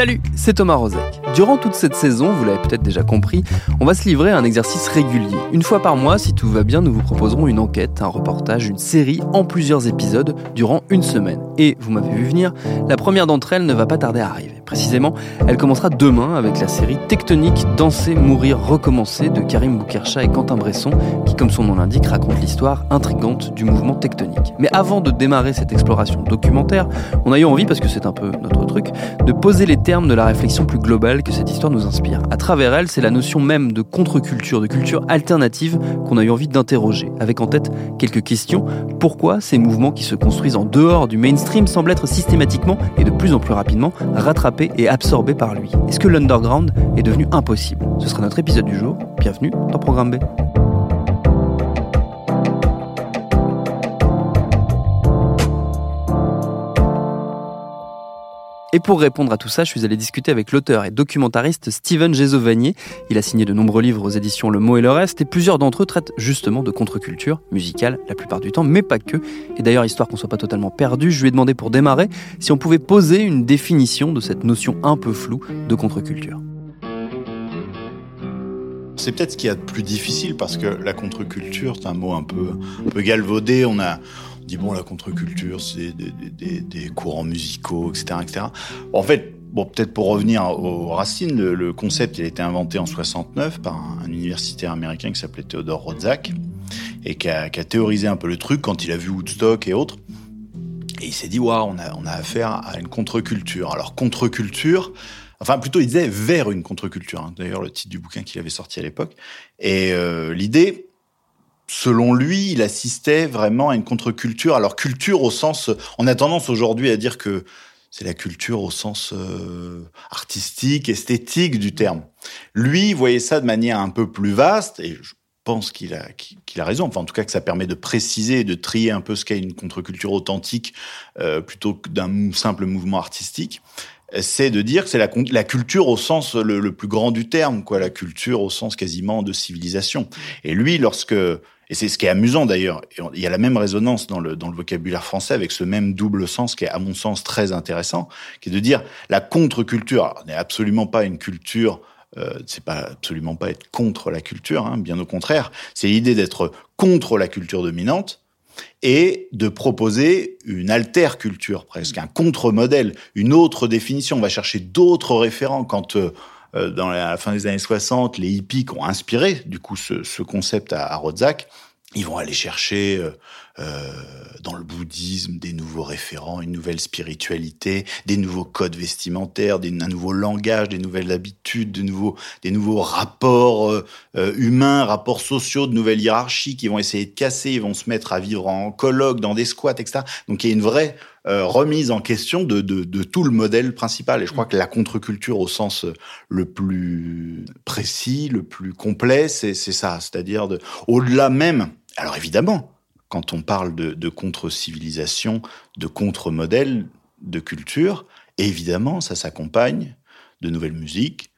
Salut, c'est Thomas Rozek. Durant toute cette saison, vous l'avez peut-être déjà compris, on va se livrer à un exercice régulier. Une fois par mois, si tout va bien, nous vous proposerons une enquête, un reportage, une série en plusieurs épisodes durant une semaine. Et, vous m'avez vu venir, la première d'entre elles ne va pas tarder à arriver. Précisément, elle commencera demain avec la série Tectonique, Danser, Mourir, Recommencer de Karim Boukercha et Quentin Bresson, qui, comme son nom l'indique, raconte l'histoire intrigante du mouvement tectonique. Mais avant de démarrer cette exploration documentaire, on a eu envie, parce que c'est un peu notre truc, de poser les termes de la réflexion plus globale que cette histoire nous inspire. À travers elle, c'est la notion même de contre-culture, de culture alternative qu'on a eu envie d'interroger, avec en tête quelques questions. Pourquoi ces mouvements qui se construisent en dehors du mainstream semblent être systématiquement et de plus en plus rapidement rattrapés et absorbé par lui. Est-ce que l'underground est devenu impossible? Ce sera notre épisode du jour. Bienvenue dans Programme B. Et pour répondre à tout ça, je suis allé discuter avec l'auteur et documentariste Steven Gesovanier. Il a signé de nombreux livres aux éditions Le Mot et le Reste, et plusieurs d'entre eux traitent justement de contre-culture musicale la plupart du temps, mais pas que. Et d'ailleurs, histoire qu'on soit pas totalement perdu, je lui ai demandé pour démarrer si on pouvait poser une définition de cette notion un peu floue de contre-culture. C'est peut-être ce qu'il y a de plus difficile parce que la contre-culture, c'est un mot un peu, un peu galvaudé. On a, dit bon la contre-culture c'est des, courants musicaux etc etc en fait bon peut-être pour revenir aux racines le, concept il a été inventé en 69 par un, universitaire américain qui s'appelait Theodore Rodzak et qui a, théorisé un peu le truc quand il a vu Woodstock et autres et il s'est dit waouh on a affaire à une contre-culture alors contre-culture Enfin, plutôt, il disait vers une contre-culture. Hein. D'ailleurs, le titre du bouquin qu'il avait sorti à l'époque. Et euh, l'idée, selon lui, il assistait vraiment à une contre-culture. Alors culture au sens, on a tendance aujourd'hui à dire que c'est la culture au sens euh, artistique, esthétique du terme. Lui voyait ça de manière un peu plus vaste, et je pense qu'il a, qu'il a raison. Enfin, en tout cas, que ça permet de préciser et de trier un peu ce qu'est une contre-culture authentique euh, plutôt que d'un simple mouvement artistique c'est de dire que c'est la, la, culture au sens le, plus grand du terme, quoi, la culture au sens quasiment de civilisation. Et lui, lorsque et c'est ce qui est amusant d'ailleurs. Il y a la même résonance dans le, dans le vocabulaire français avec ce même double sens qui est, à mon sens, très intéressant, qui est de dire la contre-culture n'est absolument pas une culture euh, c'est pas absolument pas être contre la culture, hein, bien au contraire. C'est l'idée d'être contre la culture dominante et de proposer une alter culture presque, un contre-modèle, une autre définition. On va chercher d'autres référents quand euh, dans la fin des années 60, les hippies ont inspiré du coup ce, ce concept à, à Rodzak, ils vont aller chercher euh, euh, dans le bouddhisme des nouveaux référents, une nouvelle spiritualité, des nouveaux codes vestimentaires, des, un nouveau langage, des nouvelles habitudes, de nouveaux, des nouveaux rapports euh, euh, humains, rapports sociaux, de nouvelles hiérarchies qui vont essayer de casser, ils vont se mettre à vivre en colloque, dans des squats, etc. Donc il y a une vraie euh, remise en question de, de, de, tout le modèle principal. Et je crois que la contre-culture au sens le plus précis, le plus complet, c'est ça. C'est-à-dire au-delà même alors évidemment, quand on parle de, contre-civilisation, de contre-modèle de culture, évidemment, ça s'accompagne de nouvelles musiques,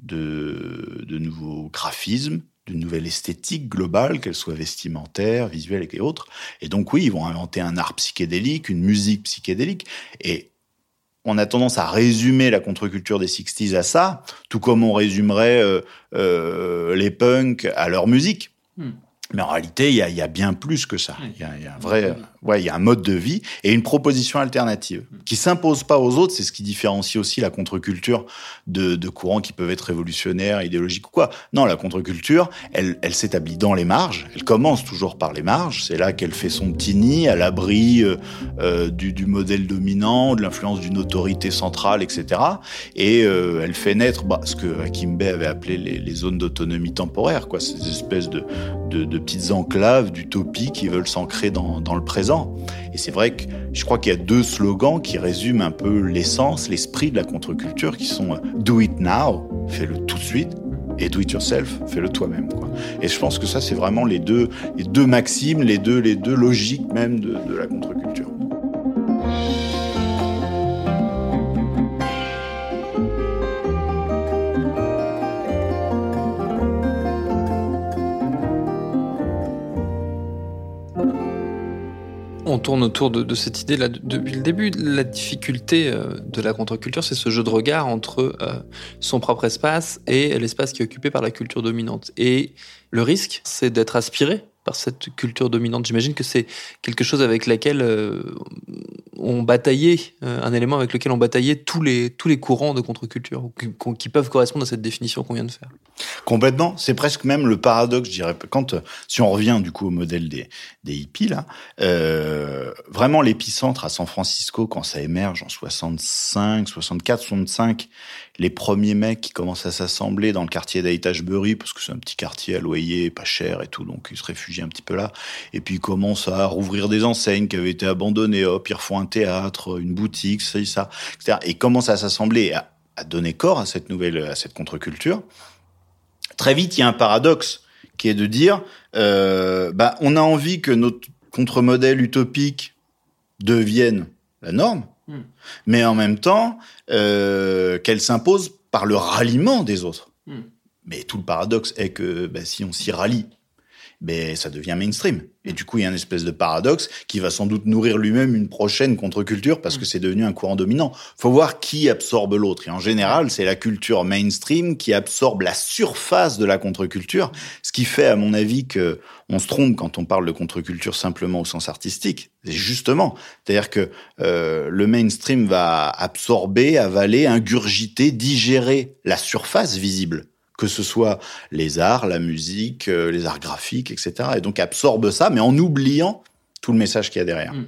de, nouveaux graphismes, d'une nouvelle esthétique globale, qu'elle soit vestimentaire, visuelle et autres. Et donc oui, ils vont inventer un art psychédélique, une musique psychédélique. Et on a tendance à résumer la contre-culture des 60s à ça, tout comme on résumerait euh, euh, les punks à leur musique. Hmm. Mais en réalité, il y a, bien plus que ça. Il y, a, un vrai, ouais, il y a un mode de vie et une proposition alternative qui s'impose pas aux autres. C'est ce qui différencie aussi la contre-culture de, de courants qui peuvent être révolutionnaires, idéologiques ou quoi. Non, la contre-culture, elle, elle s'établit dans les marges. Elle commence toujours par les marges. C'est là qu'elle fait son petit nid à l'abri euh, euh du, du, modèle dominant, de l'influence d'une autorité centrale, etc. Et euh, elle fait naître bah, ce que Hakim Bey avait appelé les, les zones d'autonomie temporaire, quoi, ces espèces de, de, de petites enclaves d'utopie qui veulent s'ancrer dans, dans le présent. Et c'est vrai que je crois qu'il y a deux slogans qui résument un peu l'essence, l'esprit de la contre-culture, qui sont euh, Do it now, fais-le tout de suite, et do it yourself, fais-le toi-même. Et je pense que ça, c'est vraiment les deux, les deux maximes, les deux, les deux logiques même de, de la contre-culture. Tourne autour de, cette idée-là depuis le début. La difficulté euh, de la contre-culture, c'est ce jeu de regard entre euh, son propre espace et l'espace qui est occupé par la culture dominante. Et le risque, c'est d'être aspiré cette culture dominante. J'imagine que c'est quelque chose avec laquelle euh, on bataillait, euh, un élément avec lequel on bataillait tous les, tous les courants de contre-culture qui, peuvent correspondre à cette définition qu'on vient de faire. Complètement. C'est presque même le paradoxe, je dirais. Quand, si on revient du coup au modèle des, des hippies, là, euh, vraiment l'épicentre à San Francisco, quand ça émerge en 65, 64, 65, les premiers mecs qui commencent à s'assembler dans le quartier d'Aitagebury, parce que c'est un petit quartier à loyer, pas cher et tout, donc ils se réfugient un petit peu là. Et puis ils commencent à rouvrir des enseignes qui avaient été abandonnées, hop, ils refont un théâtre, une boutique, ça, ça, etc. Et ils commencent à s'assembler, à, à donner corps à cette nouvelle, à cette contre-culture. Très vite, il y a un paradoxe qui est de dire, euh, bah, on a envie que notre contre-modèle utopique devienne la norme, mmh. mais en même temps, euh, qu'elle s'impose par le ralliement des autres. Mmh. Mais tout le paradoxe est que bah, si on s'y rallie, ben ça devient mainstream. Et du coup, il y a une espèce de paradoxe qui va sans doute nourrir lui-même une prochaine contre-culture parce que c'est devenu un courant dominant. Faut voir qui absorbe l'autre. Et en général, c'est la culture mainstream qui absorbe la surface de la contre-culture, ce qui fait, à mon avis, que on se trompe quand on parle de contre-culture simplement au sens artistique. C'est justement, c'est-à-dire que euh, le mainstream va absorber, avaler, ingurgiter, digérer la surface visible que ce soit les arts, la musique, euh, les arts graphiques, etc. Et donc absorbe ça, mais en oubliant tout le message qu'il y a derrière. Mm.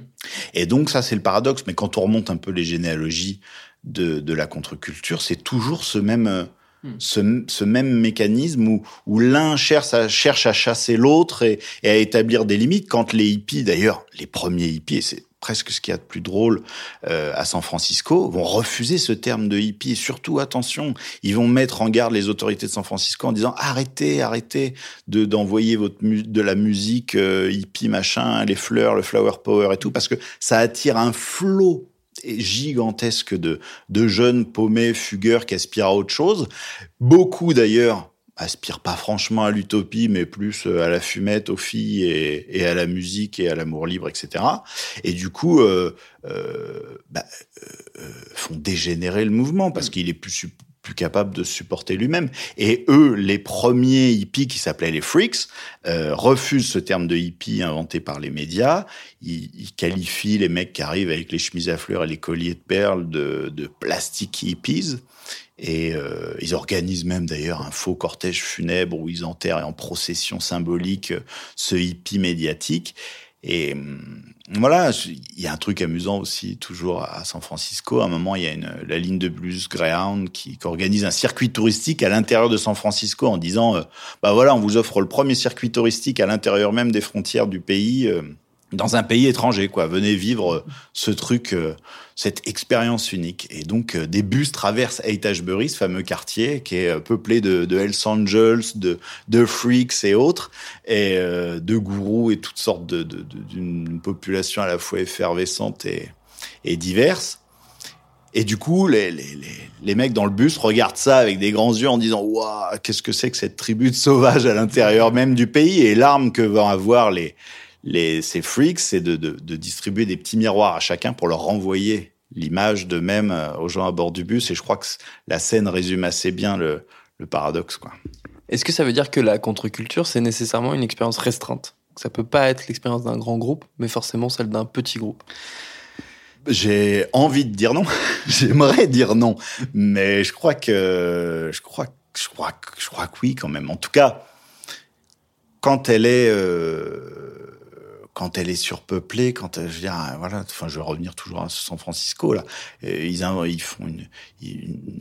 Et donc ça, c'est le paradoxe. Mais quand on remonte un peu les généalogies de, de la contre-culture, c'est toujours ce même, euh, mm. ce, ce, même mécanisme où, où l'un cherche à, cherche à chasser l'autre et, et, à établir des limites. Quand les hippies, d'ailleurs, les premiers hippies, c'est presque ce qu'il y a de plus drôle euh, à San Francisco, vont refuser ce terme de hippie. Et surtout, attention, ils vont mettre en garde les autorités de San Francisco en disant arrêtez, arrêtez de d'envoyer de la musique euh, hippie machin, les fleurs, le flower power et tout, parce que ça attire un flot gigantesque de, de jeunes paumés, fugueurs qui aspirent à autre chose. Beaucoup d'ailleurs aspire pas franchement à l'utopie, mais plus euh, à la fumette, aux filles et, et à la musique et à l'amour libre, etc. Et du coup, euh, euh, bah, euh, font dégénérer le mouvement parce qu'il est plus plus capable de supporter lui-même. Et eux, les premiers hippies qui s'appelaient les freaks, euh, refusent ce terme de hippie inventé par les médias. Ils, ils, qualifient les mecs qui arrivent avec les chemises à fleurs et les colliers de perles de, de plastic hippies. Et euh, ils organisent même d'ailleurs un faux cortège funèbre où ils enterrent en procession symbolique ce hippie médiatique. Et hum, voilà, il y a un truc amusant aussi, toujours à San Francisco. À un moment, il y a une, la ligne de blues Greyhound qui, qui organise un circuit touristique à l'intérieur de San Francisco en disant, euh, bah voilà, on vous offre le premier circuit touristique à l'intérieur même des frontières du pays. Euh, dans un pays étranger, quoi. Venez vivre ce truc, euh, cette expérience unique. Et donc, euh, des bus traversent Haighbury, ce fameux quartier qui est euh, peuplé de, Hells Angels, de, de freaks et autres, et de gourous et toutes sortes d'une population à la fois effervescente et, et diverse. Et du coup, les, les, les, les, mecs dans le bus regardent ça avec des grands yeux en disant Waouh, qu'est-ce que c'est que cette tribu de sauvages à l'intérieur même du pays? Et l'arme que vont avoir les, les, ces freaks, c'est de, de, de, distribuer des petits miroirs à chacun pour leur renvoyer l'image d'eux-mêmes euh, aux gens à bord du bus. Et je crois que la scène résume assez bien le, le paradoxe. quoi. Est-ce que ça veut dire que la contre-culture, c'est nécessairement une expérience restreinte? Ça peut pas être l'expérience d'un grand groupe, mais forcément celle d'un petit groupe. J'ai envie de dire non. J'aimerais dire non, mais je crois que je crois je crois je crois que oui quand même. En tout cas, quand elle est euh, quand elle est surpeuplée, quand je veux dire, voilà, enfin, je vais revenir toujours à San Francisco là. ils, font une,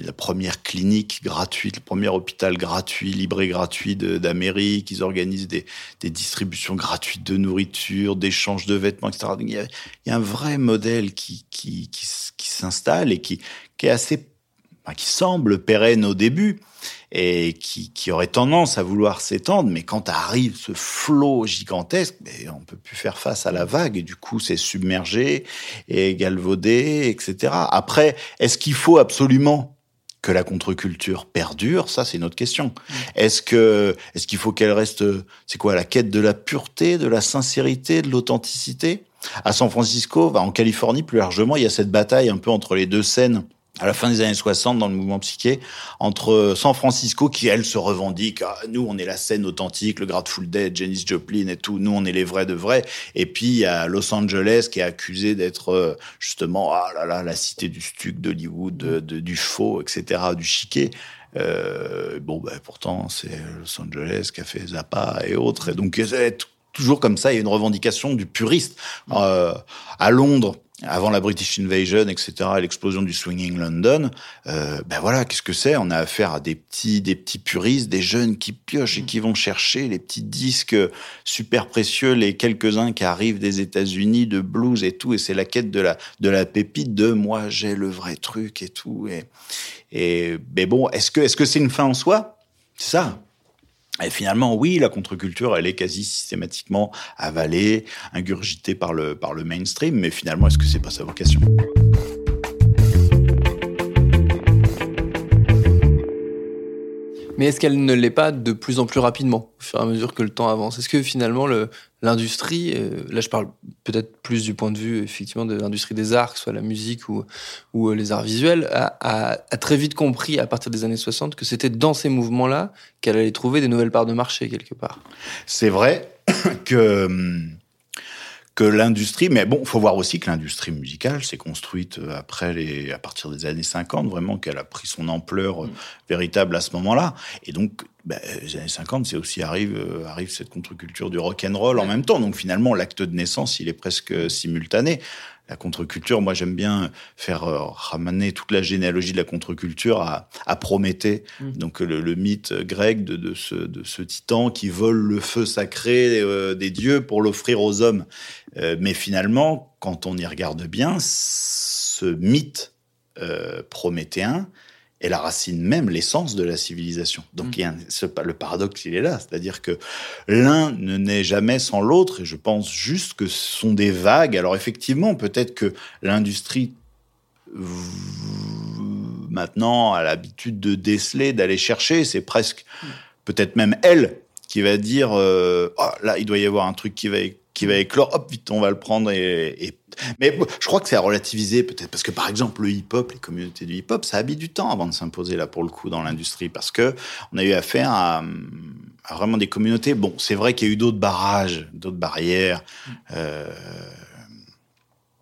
la première clinique gratuite, le premier hôpital gratuit, libre et gratuit d'Amérique. Ils organisent des, des, distributions gratuites de nourriture, d'échanges de vêtements, etc. Il y, a, il y a un vrai modèle qui qui, qui, qui s'installe et qui, qui est assez, enfin, qui semble pérenne au début et qui, qui aurait tendance à vouloir s'étendre, mais quand arrive ce flot gigantesque, ben, on peut plus faire face à la vague et du coup c'est submergé et galvaudé, etc. Après, est-ce qu'il faut absolument que la contre-culture perdure, ça c'est une autre question. Mm. Est-ce que est-ce qu'il faut qu'elle reste c'est quoi la quête de la pureté, de la sincérité, de l'authenticité? À San Francisco, en Californie plus largement, il y a cette bataille un peu entre les deux scènes à la fin des années 60 dans le mouvement psyché entre San Francisco qui elle se revendique ah, nous on est la scène authentique le Grateful Dead Janis Joplin et tout nous on est les vrais de vrais. Et puis a Los Angeles qui est accusé d'être euh, justement ah là là la cité du stuc d'Hollywood du faux etc du chiquet. Euh, bon ben pourtant c'est Los Angeles qui a fait Zappa et autres. Et donc toujours comme ça il y a une revendication du puriste. Euh, à Londres avant la British Invasion, etc., l'explosion du swinging London, euh, ben voilà, qu'est-ce que c'est? On a affaire à des petits, des petits puristes, des jeunes qui piochent et qui vont chercher les petits disques super précieux, les quelques-uns qui arrivent des États-Unis de blues et tout, et c'est la quête de la de la pépite de moi j'ai le vrai truc et tout. Et, et mais bon, est-ce que est-ce que c'est une fin en soi? C'est ça. Et finalement, oui, la contre-culture, elle est quasi systématiquement avalée, ingurgitée par le, par le mainstream, mais finalement, est-ce que c'est pas sa vocation? Mais est-ce qu'elle ne l'est pas de plus en plus rapidement, au fur et à mesure que le temps avance? Est-ce que finalement, l'industrie, euh, là je parle peut-être plus du point de vue effectivement de l'industrie des arts, que ce soit la musique ou, euh, les arts visuels, a, a, très vite compris à partir des années 60 que c'était dans ces mouvements-là qu'elle allait trouver des nouvelles parts de marché quelque part? C'est vrai que hum, que l'industrie, mais bon, faut voir aussi que l'industrie musicale s'est construite euh, après les, à partir des années 50, vraiment qu'elle a pris son ampleur euh, mm. véritable à ce moment-là. Et donc, bah, les années 50, c'est aussi arrive, euh, arrive cette contre-culture du rock and roll en même temps. Donc finalement, l'acte de naissance, il est presque simultané la contre-culture, moi j'aime bien faire euh, ramener toute la généalogie de la contre-culture à, à, Prométhée, mmh. donc le, mythe grec de, de, ce, de, ce, titan qui vole le feu sacré euh, des dieux pour l'offrir aux hommes. Euh, mais finalement, quand on y regarde bien, ce mythe prométhéen, est la racine même, l'essence de la civilisation. Donc mm. il y a le paradoxe, il est là, c'est-à-dire que l'un ne naît jamais sans l'autre, et je pense juste que ce sont des vagues. Alors effectivement, peut-être que l'industrie maintenant a l'habitude de déceler, d'aller chercher, c'est presque mm. peut-être même elle qui va dire euh, oh, là il doit y avoir un truc qui va qui va éclore, hop, vite, on va le prendre. Et, Mais je crois que c'est à relativiser peut-être, parce que par exemple, le hip-hop, les communautés du hip-hop, ça a mis du temps avant de s'imposer là pour le coup dans l'industrie, parce que on a eu affaire à, vraiment des communautés. Bon, c'est vrai qu'il y a eu d'autres barrages, d'autres barrières, euh,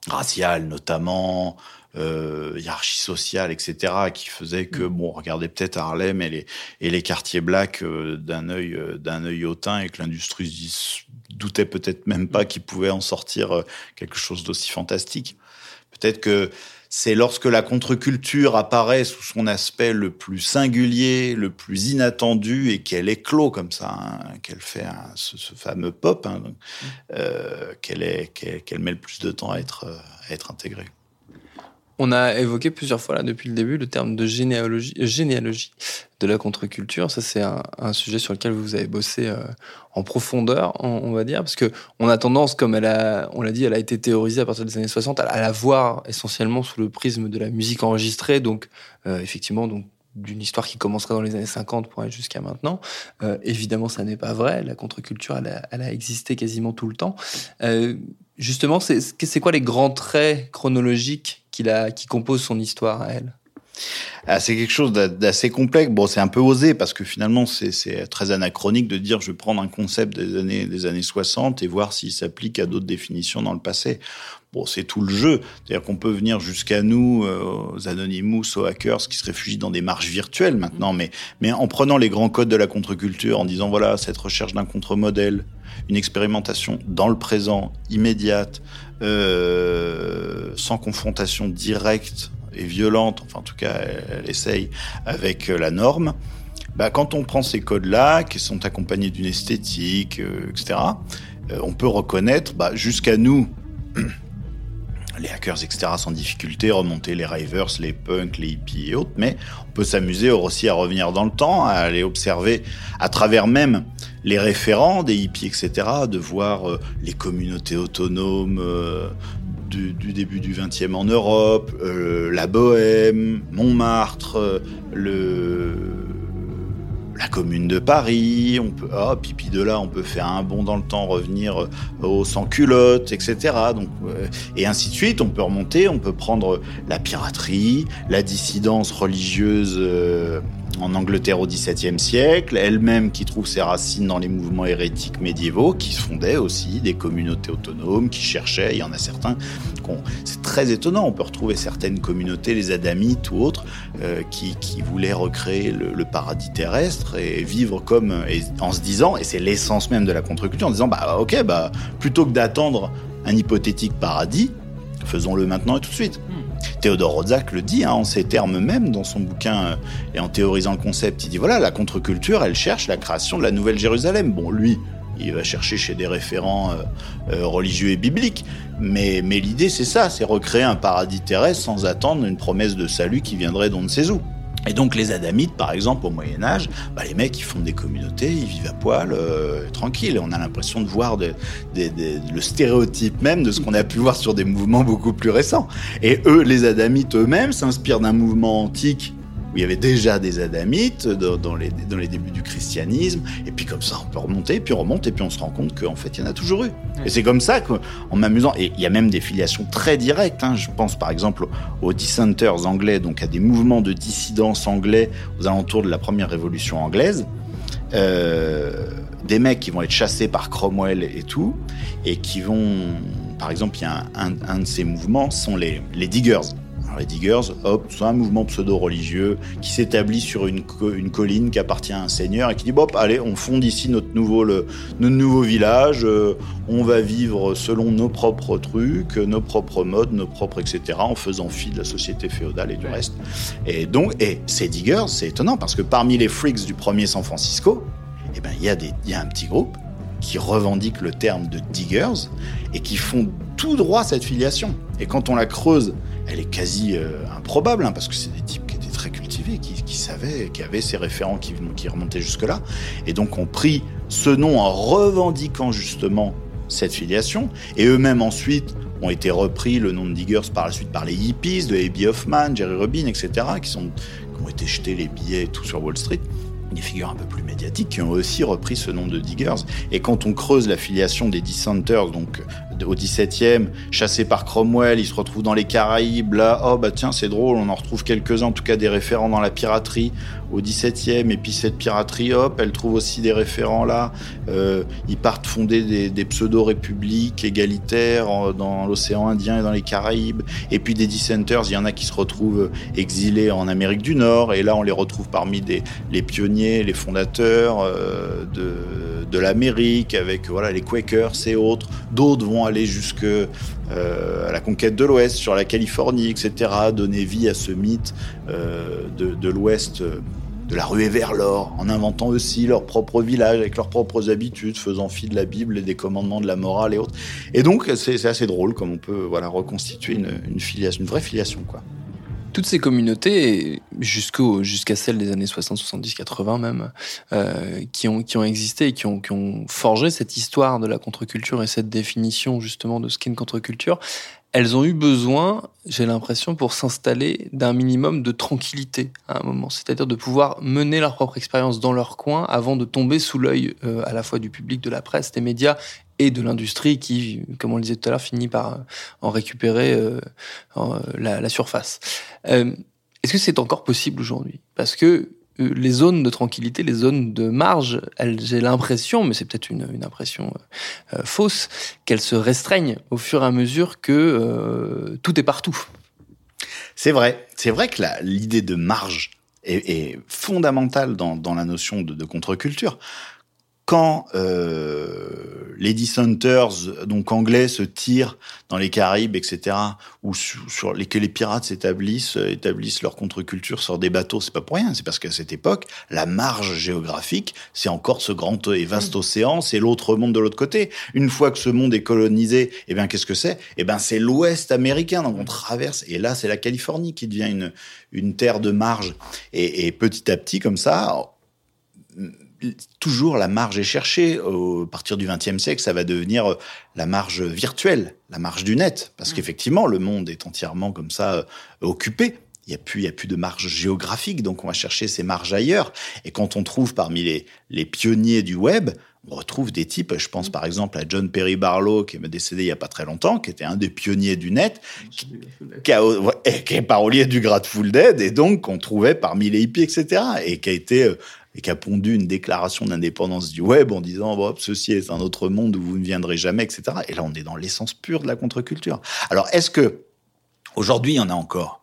raciales notamment, euh, hiérarchie sociale, etc., qui faisait que, mm. bon, regardez peut-être Harlem et les, et les quartiers blacks euh, d'un œil euh, d'un œil hautain et que l'industrie doutait peut-être même pas mm. qu'il pouvait en sortir euh, quelque chose d'aussi fantastique. Peut-être que c'est lorsque la contre-culture apparaît sous son aspect le plus singulier, le plus inattendu, et qu'elle éclot comme ça, hein, qu'elle fait ce, fameux pop, hein, mm. euh, qu'elle met le plus de temps à être, à être intégrée. On a évoqué plusieurs fois là depuis le début le terme de généalogie, euh, généalogie de la contre-culture. Ça, c'est un, sujet sur lequel vous avez bossé euh, en profondeur, on, va dire, parce que on a tendance, comme elle a, on l'a dit, elle a été théorisée à partir des années 60, à, la voir essentiellement sous le prisme de la musique enregistrée, donc euh, effectivement, donc d'une histoire qui commencerait dans les années 50 pour aller jusqu'à maintenant. évidemment, ça n'est pas vrai. La contre-culture, elle elle a, existé quasiment tout le temps. justement, c'est quoi les grands traits chronologiques qui, compose son histoire à elle ah, c'est quelque chose d'assez complexe. Bon, c'est un peu osé parce que finalement, c'est très anachronique de dire je vais prendre un concept des années, des années 60 et voir s'il s'applique à d'autres définitions dans le passé. Bon, c'est tout le jeu. C'est-à-dire qu'on peut venir jusqu'à nous, euh, aux Anonymous, aux hackers qui se réfugient dans des marches virtuelles maintenant, mais en prenant les grands codes de la contre-culture, en disant voilà, cette recherche d'un contre-modèle, une expérimentation dans le présent, immédiate, euh, sans confrontation directe et violente, enfin en tout cas elle, essaye avec la norme, bah, quand on prend ces codes-là, qui sont accompagnés d'une esthétique, euh, etc., euh, on peut reconnaître bah, jusqu'à nous les hackers, etc., sans difficulté, remonter les rivers, les punks, les hippies et autres, mais on peut s'amuser aussi à revenir dans le temps, à aller observer à travers même les référents des hippies, etc., de voir euh, les communautés autonomes euh, du, début du XXe en Europe, euh, la Bohème, Montmartre, le la commune de Paris, on peut, ah, pipi de là, on peut faire un bond dans le temps, revenir euh, au sans-culotte, etc. Donc, euh, et ainsi de suite, on peut remonter, on peut prendre la piraterie, la dissidence religieuse euh, en Angleterre au XVIIe siècle, elle-même qui trouve ses racines dans les mouvements hérétiques médiévaux, qui fondaient aussi des communautés autonomes, qui cherchaient, il y en a certains, c'est très étonnant, on peut retrouver certaines communautés, les Adamites ou autres, euh, qui, voulaient recréer le, paradis terrestre et vivre comme, en se disant, et c'est l'essence même de la contre-culture, en disant, bah ok, bah plutôt que d'attendre un hypothétique paradis, faisons-le maintenant et tout de suite. Hmm. Théodore Rodzak le dit hein, en ces termes même dans son bouquin euh, et en théorisant le concept. Il dit voilà, la contre-culture, elle cherche la création de la Nouvelle Jérusalem. Bon, lui, il va chercher chez des référents euh, euh, religieux et bibliques, mais, l'idée c'est ça, c'est recréer un paradis terrestre sans attendre une promesse de salut qui viendrait d'on ne où. Et donc les Adamites, par exemple, au Moyen Âge, bah, les mecs, ils font des communautés, ils vivent à poil, euh, tranquille. On a l'impression de voir le stéréotype même de ce qu'on a pu voir sur des mouvements beaucoup plus récents. Et eux, les Adamites eux-mêmes, s'inspirent d'un mouvement antique où il y avait déjà des adamites dans, les, dans les débuts du christianisme, et puis comme ça on peut remonter, puis on remonte, et puis on se rend compte qu'en fait il y en a toujours eu. Et c'est comme ça qu'en m'amusant, et il y a même des filiations très directes, hein. je pense par exemple aux dissenters anglais, donc à des mouvements de dissidence anglais aux alentours de la première révolution anglaise, euh, des mecs qui vont être chassés par Cromwell et tout, et qui vont, par exemple, il y a un, un, de ces mouvements, sont les, les diggers les Diggers, hop, c'est un mouvement pseudo-religieux qui s'établit sur une, une, colline qui appartient à un seigneur et qui dit, bon, allez, on fonde ici notre nouveau, le, notre nouveau village, euh, on va vivre selon nos propres trucs, nos propres modes, nos propres etc., en faisant fi de la société féodale et du reste. Et donc, et ces Diggers, c'est étonnant parce que parmi les freaks du premier San Francisco, eh ben, il y, a y a un petit groupe qui revendique le terme de diggers et qui font tout droit cette filiation. Et quand on la creuse elle est quasi euh, improbable, hein, parce que c'est des types qui étaient très cultivés, qui, savaient, qui avaient ces référents qui, remontaient jusque-là, et donc ont pris ce nom en revendiquant justement cette filiation, et eux-mêmes ensuite ont été repris le nom de Diggers par la suite par les hippies de A.B. Hoffman, Jerry Rubin, etc., qui ont été jetés les billets et tout sur Wall Street des figures un peu plus médiatiques qui ont aussi repris ce nom de Diggers. Et quand on creuse la filiation des dissenters, donc au 17e, chassés par Cromwell, ils se retrouvent dans les Caraïbes, là, oh bah tiens, c'est drôle, on en retrouve quelques-uns, en tout cas des référents dans la piraterie au 17e, et puis cette piraterie, hop, elle trouve aussi des référents là. Euh, ils partent fonder des, pseudo-républiques égalitaires dans l'océan Indien et dans les Caraïbes. Et puis des dissenters, il y en a qui se retrouvent exilés en Amérique du Nord, et là on les retrouve parmi les pionniers, les fondateurs euh, de, de l'Amérique, avec voilà les Quakers et autres. D'autres vont aller jusque euh, à la conquête de l'Ouest, sur la Californie, etc., donner vie à ce mythe euh, de, l'Ouest de la ruée vers l'or, en inventant aussi leur propre village avec leurs propres habitudes, faisant fi de la Bible et des commandements de la morale et autres. Et donc, c'est assez drôle comme on peut voilà, reconstituer une, une, filiation, une vraie filiation. quoi. Toutes ces communautés, jusqu'à celles des années 60, 70, 80 même, euh, qui, ont, qui ont existé et qui ont, qui ont forgé cette histoire de la contre-culture et cette définition justement de ce qu'est une contre-culture, elles ont eu besoin, j'ai l'impression, pour s'installer d'un minimum de tranquillité à un moment, c'est-à-dire de pouvoir mener leur propre expérience dans leur coin avant de tomber sous l'œil euh, à la fois du public, de la presse, des médias et de l'industrie qui, comme on le disait tout à l'heure, finit par euh, en récupérer euh, la, la, surface. Est-ce que c'est encore possible aujourd'hui? Parce que euh, les zones de tranquillité, les zones de marge, j'ai l'impression, mais c'est peut-être une, impression euh, fausse, qu'elles se restreignent au fur et à mesure que euh, tout est partout. C'est vrai, c'est vrai que l'idée de marge est, fondamentale dans, la notion de contre-culture quand euh, les dissenters, donc anglais, se tirent dans les Caraïbes, etc., ou sur, les, que les pirates s'établissent, euh, établissent leur contre-culture sur des bateaux, c'est pas pour rien. C'est parce qu'à cette époque, la marge géographique, c'est encore ce grand et vaste mm. océan, c'est l'autre monde de l'autre côté. Une fois que ce monde est colonisé, eh bien, qu'est-ce que c'est? Eh bien, c'est l'Ouest américain. Donc, on traverse, et là, c'est la Californie qui devient une, une terre de marge. Et, et petit à petit, comme ça, toujours la marge est cherchée. Au, à partir du XXe siècle, ça va devenir euh, la marge virtuelle, la marge du net, parce mmh. qu'effectivement, le monde est entièrement comme ça euh, occupé. Il n'y a plus, il y a plus de marge géographique, donc on va chercher ces marges ailleurs. Et quand on trouve parmi les, les pionniers du web, on retrouve des types, je pense mmh. par exemple à John Perry Barlow, qui est décédé il y a pas très longtemps, qui était un des pionniers du net, qui, qui, est parolier du Grateful Dead, et donc qu'on trouvait parmi les hippies, etc., et qui a été euh, et qui a pondu une déclaration d'indépendance du web en disant bon, ceci est un autre monde où vous ne viendrez jamais, etc. Et là, on est dans l'essence pure de la contre-culture. Alors, est-ce que aujourd'hui, il y en a encore?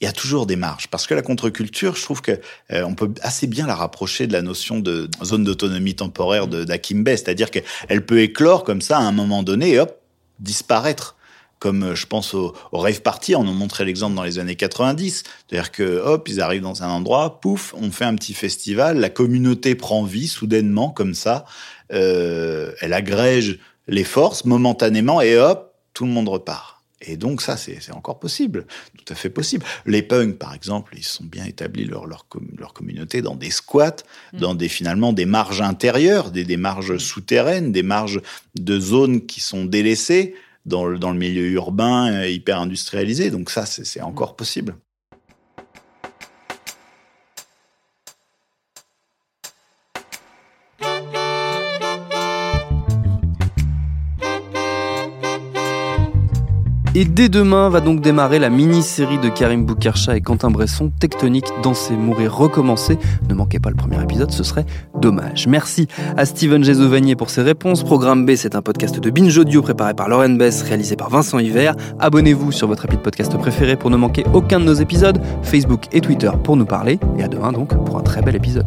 Il y a toujours des marges parce que la contre-culture, je trouve que euh, on peut assez bien la rapprocher de la notion de zone d'autonomie temporaire d'Akim Bey, c'est-à-dire qu'elle peut éclore comme ça à un moment donné et hop disparaître comme euh, je pense au, rave party, on en montrait l'exemple dans les années 90. C'est-à-dire que, hop, ils arrivent dans un endroit, pouf, on fait un petit festival, la communauté prend vie soudainement, comme ça, euh, elle agrège les forces momentanément et hop, tout le monde repart. Et donc ça, c'est encore possible, tout à fait possible. Les punks, par exemple, ils sont bien établis leur, leur, leur communauté dans des squats, mm. dans des finalement des marges intérieures, des, des marges souterraines, des marges de zones qui sont délaissées dans le, dans le milieu urbain euh, hyper industrialisé. Donc ça, c'est encore possible. Et dès demain va donc démarrer la mini-série de Karim Boukarcha et Quentin Bresson, Tectonique, Danser, Mourir, Recommencer. Ne manquez pas le premier épisode, ce serait dommage. Merci à Steven Gézovanier pour ses réponses. Programme B, c'est un podcast de Binge Audio préparé par Lauren Bess, réalisé par Vincent Hiver. Abonnez-vous sur votre appli podcast préféré pour ne manquer aucun de nos épisodes. Facebook et Twitter pour nous parler. Et à demain donc pour un très bel épisode.